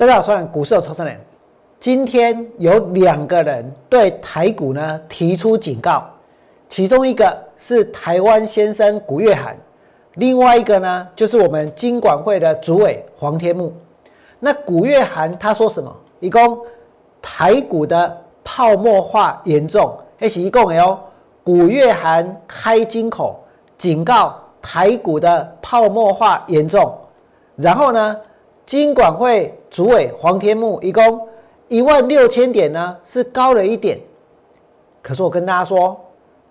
大家好，我是股市有超生人。今天有两个人对台股呢提出警告，其中一个是台湾先生古月涵，另外一个呢就是我们金管会的主委黄天木。那古月涵他说什么？一共台股的泡沫化严重，还是一共哦？古月涵开金口警告台股的泡沫化严重，然后呢？金管会主委黄天木一共一万六千点呢，是高了一点。可是我跟大家说，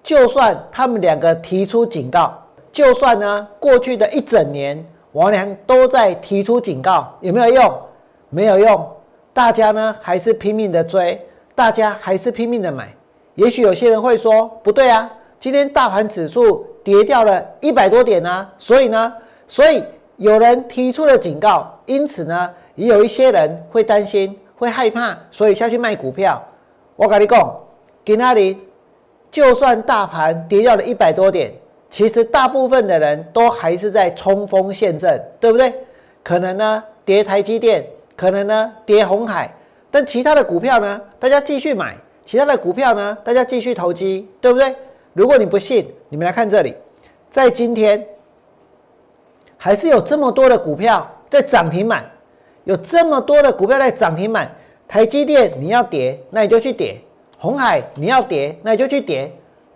就算他们两个提出警告，就算呢过去的一整年王良都在提出警告，有没有用？没有用。大家呢还是拼命的追，大家还是拼命的买。也许有些人会说，不对啊，今天大盘指数跌掉了一百多点啊，所以呢，所以。有人提出了警告，因此呢，也有一些人会担心、会害怕，所以下去卖股票。我跟你讲，给那里，就算大盘跌掉了一百多点，其实大部分的人都还是在冲锋陷阵，对不对？可能呢跌台积电，可能呢跌红海，但其他的股票呢，大家继续买；其他的股票呢，大家继续投机，对不对？如果你不信，你们来看这里，在今天。还是有这么多的股票在涨停板，有这么多的股票在涨停板。台积电你要跌，那你就去跌；红海你要跌，那你就去跌，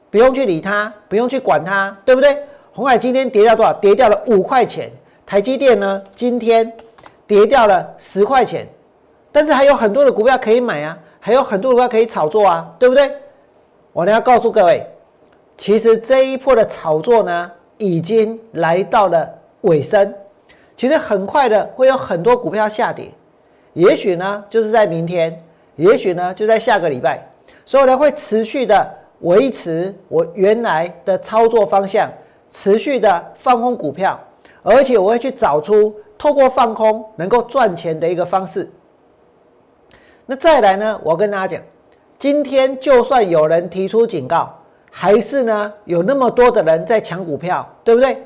不用去理它，不用去管它，对不对？红海今天跌掉多少？跌掉了五块钱。台积电呢？今天跌掉了十块钱。但是还有很多的股票可以买啊，还有很多股票可以炒作啊，对不对？我呢要告诉各位，其实这一波的炒作呢，已经来到了。尾声，其实很快的会有很多股票下跌，也许呢就是在明天，也许呢就在下个礼拜，所以呢会持续的维持我原来的操作方向，持续的放空股票，而且我会去找出透过放空能够赚钱的一个方式。那再来呢，我跟大家讲，今天就算有人提出警告，还是呢有那么多的人在抢股票，对不对？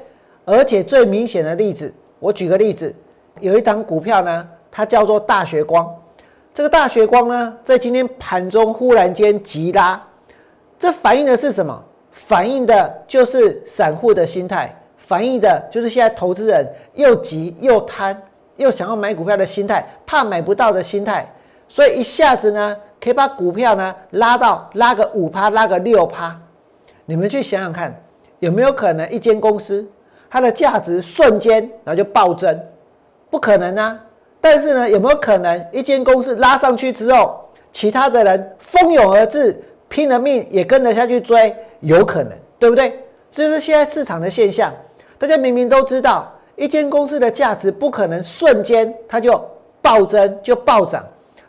而且最明显的例子，我举个例子，有一档股票呢，它叫做大学光。这个大学光呢，在今天盘中忽然间急拉，这反映的是什么？反映的就是散户的心态，反映的就是现在投资人又急又贪，又想要买股票的心态，怕买不到的心态，所以一下子呢，可以把股票呢拉到拉个五趴，拉个六趴。你们去想想看，有没有可能一间公司？它的价值瞬间然后就暴增，不可能啊！但是呢，有没有可能一间公司拉上去之后，其他的人蜂拥而至，拼了命也跟着下去追？有可能，对不对？这就是现在市场的现象。大家明明都知道，一间公司的价值不可能瞬间它就暴增就暴涨，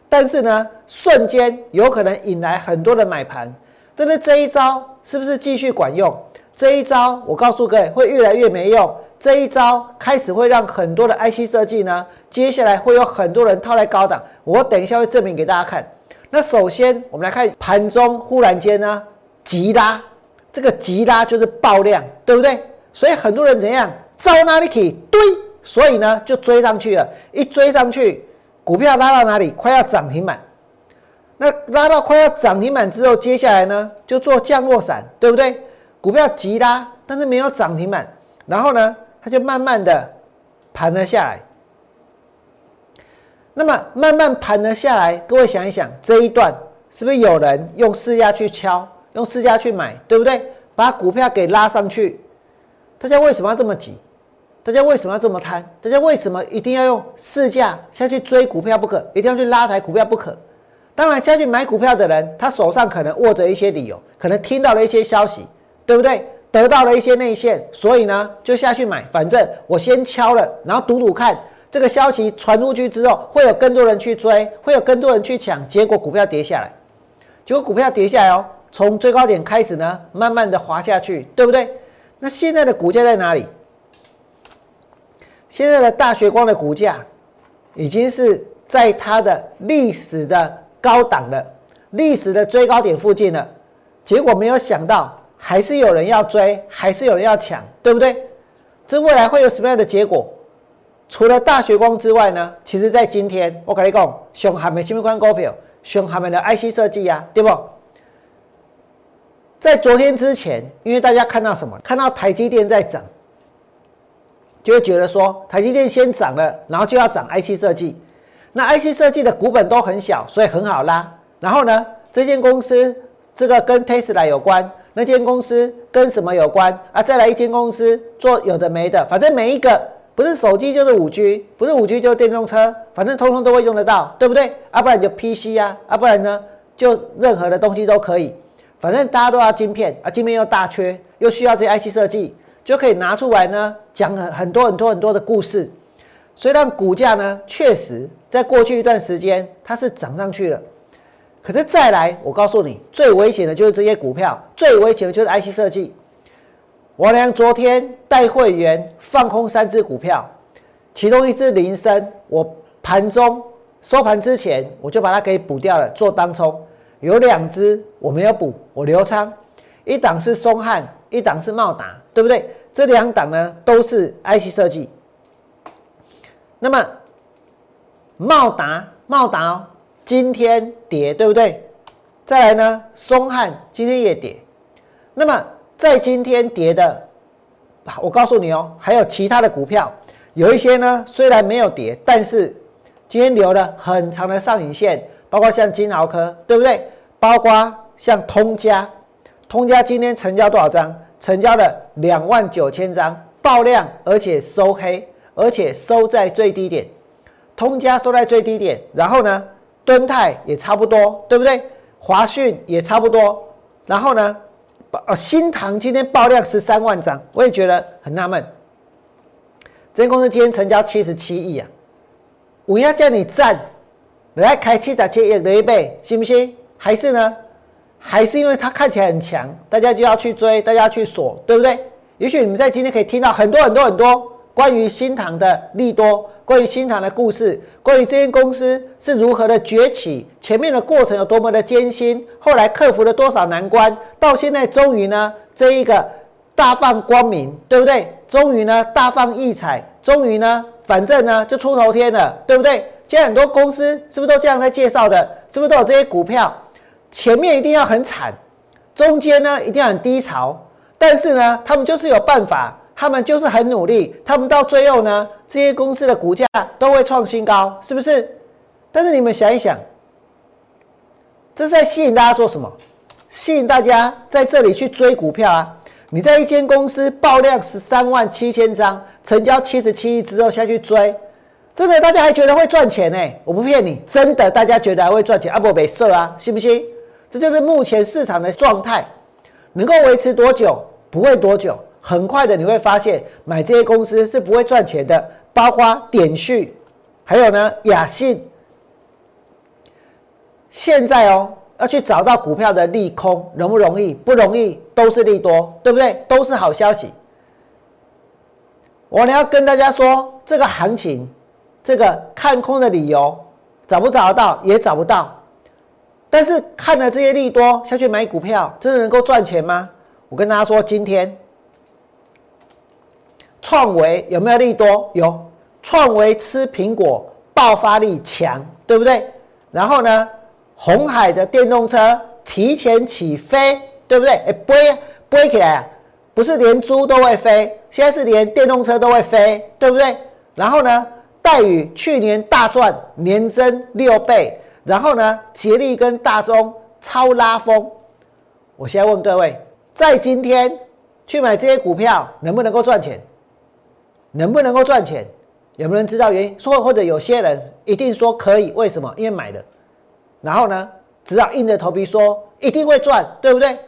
但是呢，瞬间有可能引来很多的买盘。但是这一招是不是继续管用？这一招，我告诉各位会越来越没用。这一招开始会让很多的 IC 设计呢，接下来会有很多人套在高档。我等一下会证明给大家看。那首先我们来看盘中忽然间呢急拉，这个急拉就是爆量，对不对？所以很多人怎样招哪里去堆，所以呢就追上去了。一追上去，股票拉到哪里？快要涨停板。那拉到快要涨停板之后，接下来呢就做降落伞，对不对？股票急拉，但是没有涨停板，然后呢，它就慢慢的盘了下来。那么慢慢盘了下来，各位想一想，这一段是不是有人用市价去敲，用市价去买，对不对？把股票给拉上去。大家为什么要这么急？大家为什么要这么贪？大家为什么一定要用市价下去追股票不可？一定要去拉抬股票不可？当然，下去买股票的人，他手上可能握着一些理由，可能听到了一些消息。对不对？得到了一些内线，所以呢就下去买。反正我先敲了，然后赌赌看这个消息传出去之后，会有更多人去追，会有更多人去抢。结果股票跌下来，结果股票跌下来哦，从最高点开始呢，慢慢的滑下去，对不对？那现在的股价在哪里？现在的大学光的股价已经是在它的历史的高档的历史的最高点附近了。结果没有想到，还是有人要追，还是有人要抢，对不对？这未来会有什么样的结果？除了大学光之外呢，其实在今天我跟你讲，熊还没新闻关股票，熊还没的 IC 设计呀，对不？在昨天之前，因为大家看到什么？看到台积电在涨，就会觉得说台积电先涨了，然后就要涨 IC 设计。那 IC 设计的股本都很小，所以很好拉。然后呢，这间公司这个跟 Tesla 有关，那间公司跟什么有关啊？再来一间公司做有的没的，反正每一个不是手机就是五 G，不是五 G 就是电动车，反正通通都会用得到，对不对？啊，不然就 PC 呀，啊，不然呢就任何的东西都可以。反正大家都要晶片啊，晶片又大缺，又需要这些 IC 设计，就可以拿出来呢，讲很很多很多很多的故事，所以让股价呢，确实在过去一段时间它是涨上去了。可是再来，我告诉你，最危险的就是这些股票，最危险的就是 IC 设计。我俩昨天带会员放空三只股票，其中一只铃声，我盘中收盘之前我就把它给补掉了，做当冲。有两只我没有补，我留仓，一档是松汉，一档是茂达，对不对？这两档呢都是 IC 设计。那么茂达，茂达哦今天跌，对不对？再来呢，松汉今天也跌。那么在今天跌的，我告诉你哦，还有其他的股票，有一些呢虽然没有跌，但是今天留了很长的上影线。包括像金鳌科，对不对？包括像通家，通家今天成交多少张？成交了两万九千张，爆量，而且收黑，而且收在最低点。通家收在最低点，然后呢，敦泰也差不多，对不对？华讯也差不多，然后呢，哦，新唐今天爆量十三万张，我也觉得很纳闷。这公司今天成交七十七亿啊，我要叫你赞。来开七十七亿的一倍，信不信？还是呢？还是因为它看起来很强，大家就要去追，大家去锁，对不对？也许你们在今天可以听到很多很多很多关于新唐的利多，关于新唐的故事，关于这间公司是如何的崛起，前面的过程有多么的艰辛，后来克服了多少难关，到现在终于呢，这一个大放光明，对不对？终于呢，大放异彩，终于呢，反正呢，就出头天了，对不对？现在很多公司是不是都这样在介绍的？是不是都有这些股票？前面一定要很惨，中间呢一定要很低潮，但是呢，他们就是有办法，他们就是很努力，他们到最后呢，这些公司的股价都会创新高，是不是？但是你们想一想，这是在吸引大家做什么？吸引大家在这里去追股票啊！你在一间公司爆量十三万七千张，成交七十七亿之后下去追。真的，大家还觉得会赚钱呢？我不骗你，真的，大家觉得还会赚钱啊？不，没事啊，信不信？这就是目前市场的状态，能够维持多久？不会多久，很快的你会发现，买这些公司是不会赚钱的，包括点序，还有呢，雅信。现在哦，要去找到股票的利空，容不容易？不容易，都是利多，对不对？都是好消息。我呢要跟大家说，这个行情。这个看空的理由找不找得到也找不到，但是看了这些利多下去买股票，真的能够赚钱吗？我跟大家说，今天创维有没有利多？有，创维吃苹果爆发力强，对不对？然后呢，红海的电动车提前起飞，对不对？哎，飞飞起来，不是连猪都会飞，现在是连电动车都会飞，对不对？然后呢？待遇去年大赚，年增六倍，然后呢，捷力跟大中超拉风。我现在问各位，在今天去买这些股票，能不能够赚钱？能不能够赚钱？有没有人知道原因？说或者有些人一定说可以，为什么？因为买了，然后呢，只要硬着头皮说一定会赚，对不对？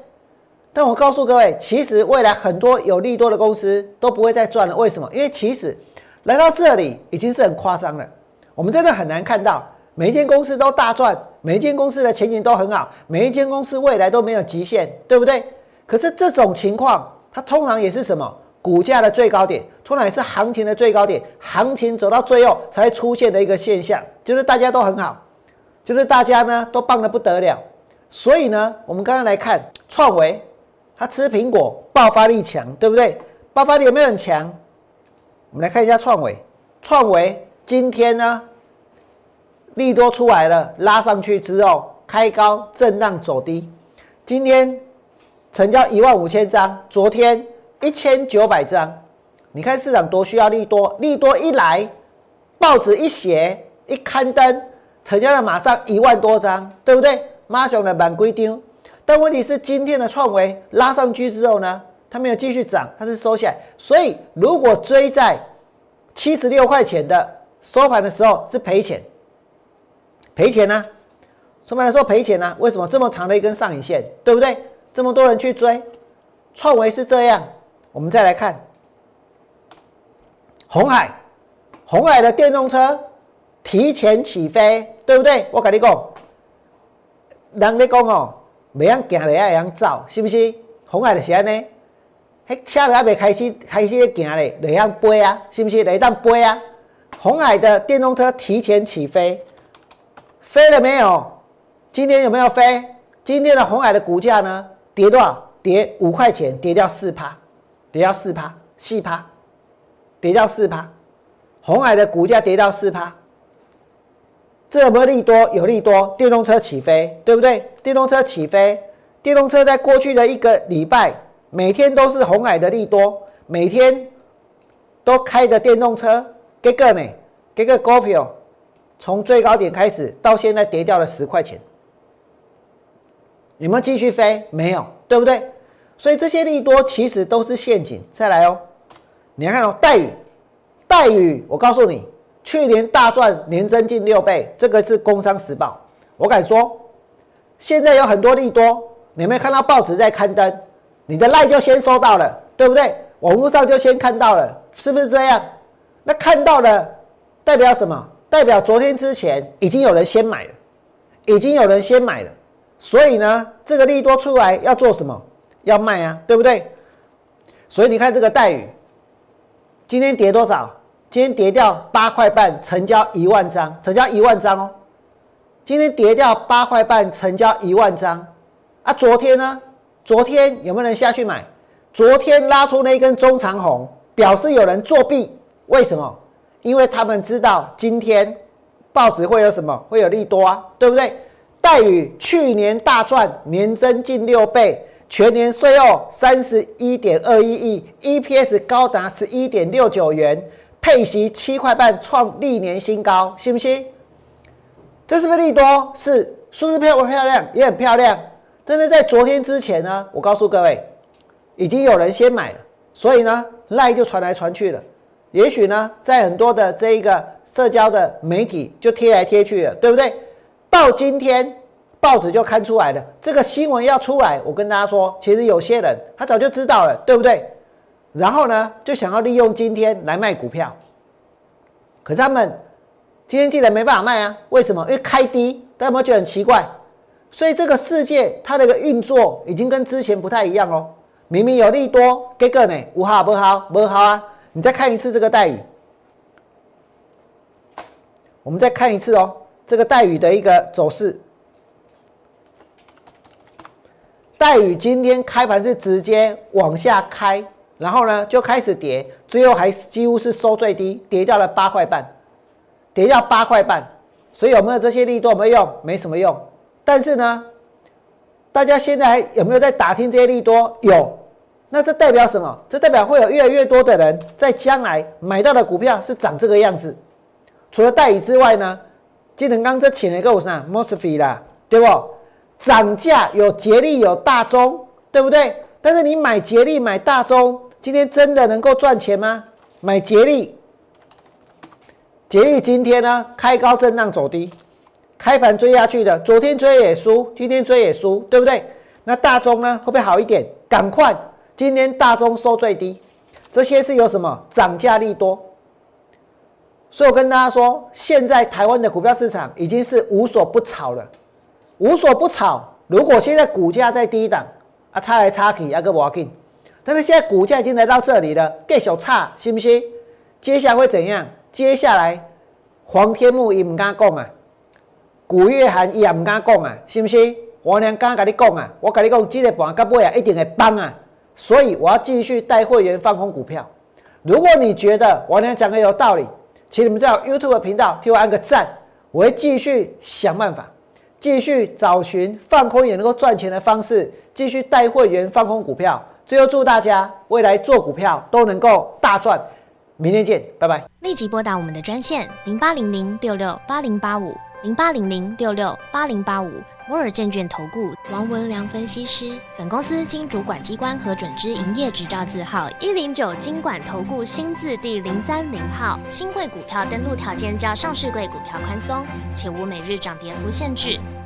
但我告诉各位，其实未来很多有利多的公司都不会再赚了。为什么？因为其实。来到这里已经是很夸张了，我们真的很难看到每一间公司都大赚，每一间公司的前景都很好，每一间公司未来都没有极限，对不对？可是这种情况，它通常也是什么？股价的最高点，通常也是行情的最高点，行情走到最后才出现的一个现象，就是大家都很好，就是大家呢都棒的不得了。所以呢，我们刚刚来看创维，它吃苹果爆发力强，对不对？爆发力有没有很强？我们来看一下创维，创维今天呢，利多出来了，拉上去之后开高震荡走低，今天成交一万五千张，昨天一千九百张。你看市场多需要利多，利多一来，报纸一写一刊登，成交了马上一万多张，对不对？马熊的满规丢。但问题是今天的创维拉上去之后呢，它没有继续涨，它是收下来。所以如果追在七十六块钱的收盘的时候是赔钱，赔钱呢？收盘的时候赔钱呢？为什么这么长的一根上影线，对不对？这么多人去追，创维是这样。我们再来看。红海，红海的电动车提前起飞，对不对？我跟你讲，人咧讲哦，未样行咧，爱样走，是不是？红海的是安尼，迄车都还未开始，开始咧行咧，来样飞啊，是不是？来当飞啊！红海的电动车提前起飞，飞了没有？今天有没有飞？今天的红海的股价呢？跌多少？跌五块钱，跌掉四趴，跌掉四趴，四趴。跌到四趴，红海的股价跌到四趴，这有没有利多？有利多，电动车起飞，对不对？电动车起飞，电动车在过去的一个礼拜，每天都是红海的利多，每天都开着电动车，给个呢？给个股票，从最高点开始到现在跌掉了十块钱，有没有继续飞？没有，对不对？所以这些利多其实都是陷阱。再来哦。你看哦，待遇，待遇，我告诉你，去年大赚，年增近六倍，这个是《工商时报》。我敢说，现在有很多利多，你没有看到报纸在刊登，你的赖就先收到了，对不对？网络上就先看到了，是不是这样？那看到了，代表什么？代表昨天之前已经有人先买了，已经有人先买了，所以呢，这个利多出来要做什么？要卖啊，对不对？所以你看这个待遇。今天跌多少？今天跌掉八块半，成交一万张，成交一万张哦。今天跌掉八块半，成交一万张。啊，昨天呢？昨天有没有人下去买？昨天拉出那一根中长红，表示有人作弊。为什么？因为他们知道今天报纸会有什么？会有利多啊，对不对？待遇去年大赚，年增近六倍。全年税后三十一点二一亿，EPS 高达十一点六九元，配息七块半，创历年新高，信不信？这是不是利多？是，数字漂不漂亮？也很漂亮。真的在昨天之前呢，我告诉各位，已经有人先买了，所以呢，赖就传来传去了。也许呢，在很多的这一个社交的媒体就贴来贴去了，对不对？到今天。报纸就看出来了，这个新闻要出来，我跟大家说，其实有些人他早就知道了，对不对？然后呢，就想要利用今天来卖股票，可是他们今天既然没办法卖啊，为什么？因为开低，大家有没有觉得很奇怪？所以这个世界它的一个运作已经跟之前不太一样哦。明明有利多，结果呢，无好不好不好啊！你再看一次这个待遇，我们再看一次哦，这个待遇的一个走势。待遇今天开盘是直接往下开，然后呢就开始跌，最后还几乎是收最低，跌掉了八块半，跌掉八块半。所以有没有这些力度有没有用？没什么用。但是呢，大家现在还有没有在打听这些利多？有。那这代表什么？这代表会有越来越多的人在将来买到的股票是长这个样子。除了待遇之外呢，金能刚这请了一个我啥 m o s f e 啦，对不？涨价有捷力有大中，对不对？但是你买捷力买大中，今天真的能够赚钱吗？买捷力，捷力今天呢开高震荡走低，开盘追下去的，昨天追也输，今天追也输，对不对？那大中呢会不会好一点？赶快，今天大中收最低，这些是有什么涨价利多？所以我跟大家说，现在台湾的股票市场已经是无所不炒了。无所不炒。如果现在股价在低档，啊，差来差去，啊个无紧。但是现在股价已经来到这里了，继续差，信不信？接下来会怎样？接下来黄天木伊唔敢讲啊，古月涵也唔敢讲啊，信不信？我娘刚跟你讲啊，我跟你讲，这个盘到尾啊一定会崩啊，所以我要继续带会员放空股票。如果你觉得我娘讲的有道理，请你们在 YouTube 频道替我按个赞，我会继续想办法，继续找寻放空也能够赚钱的方式，继续带会员放空股票。最后祝大家未来做股票都能够大赚，明天见，拜拜。立即拨打我们的专线零八零零六六八零八五零八零零六六八零八五摩尔证券投顾王文良分析师。本公司经主管机关核准之营业执照字号一零九金管投顾新字第零三零号。新贵股票登录条件较上市贵股票宽松，且无每日涨跌幅限制。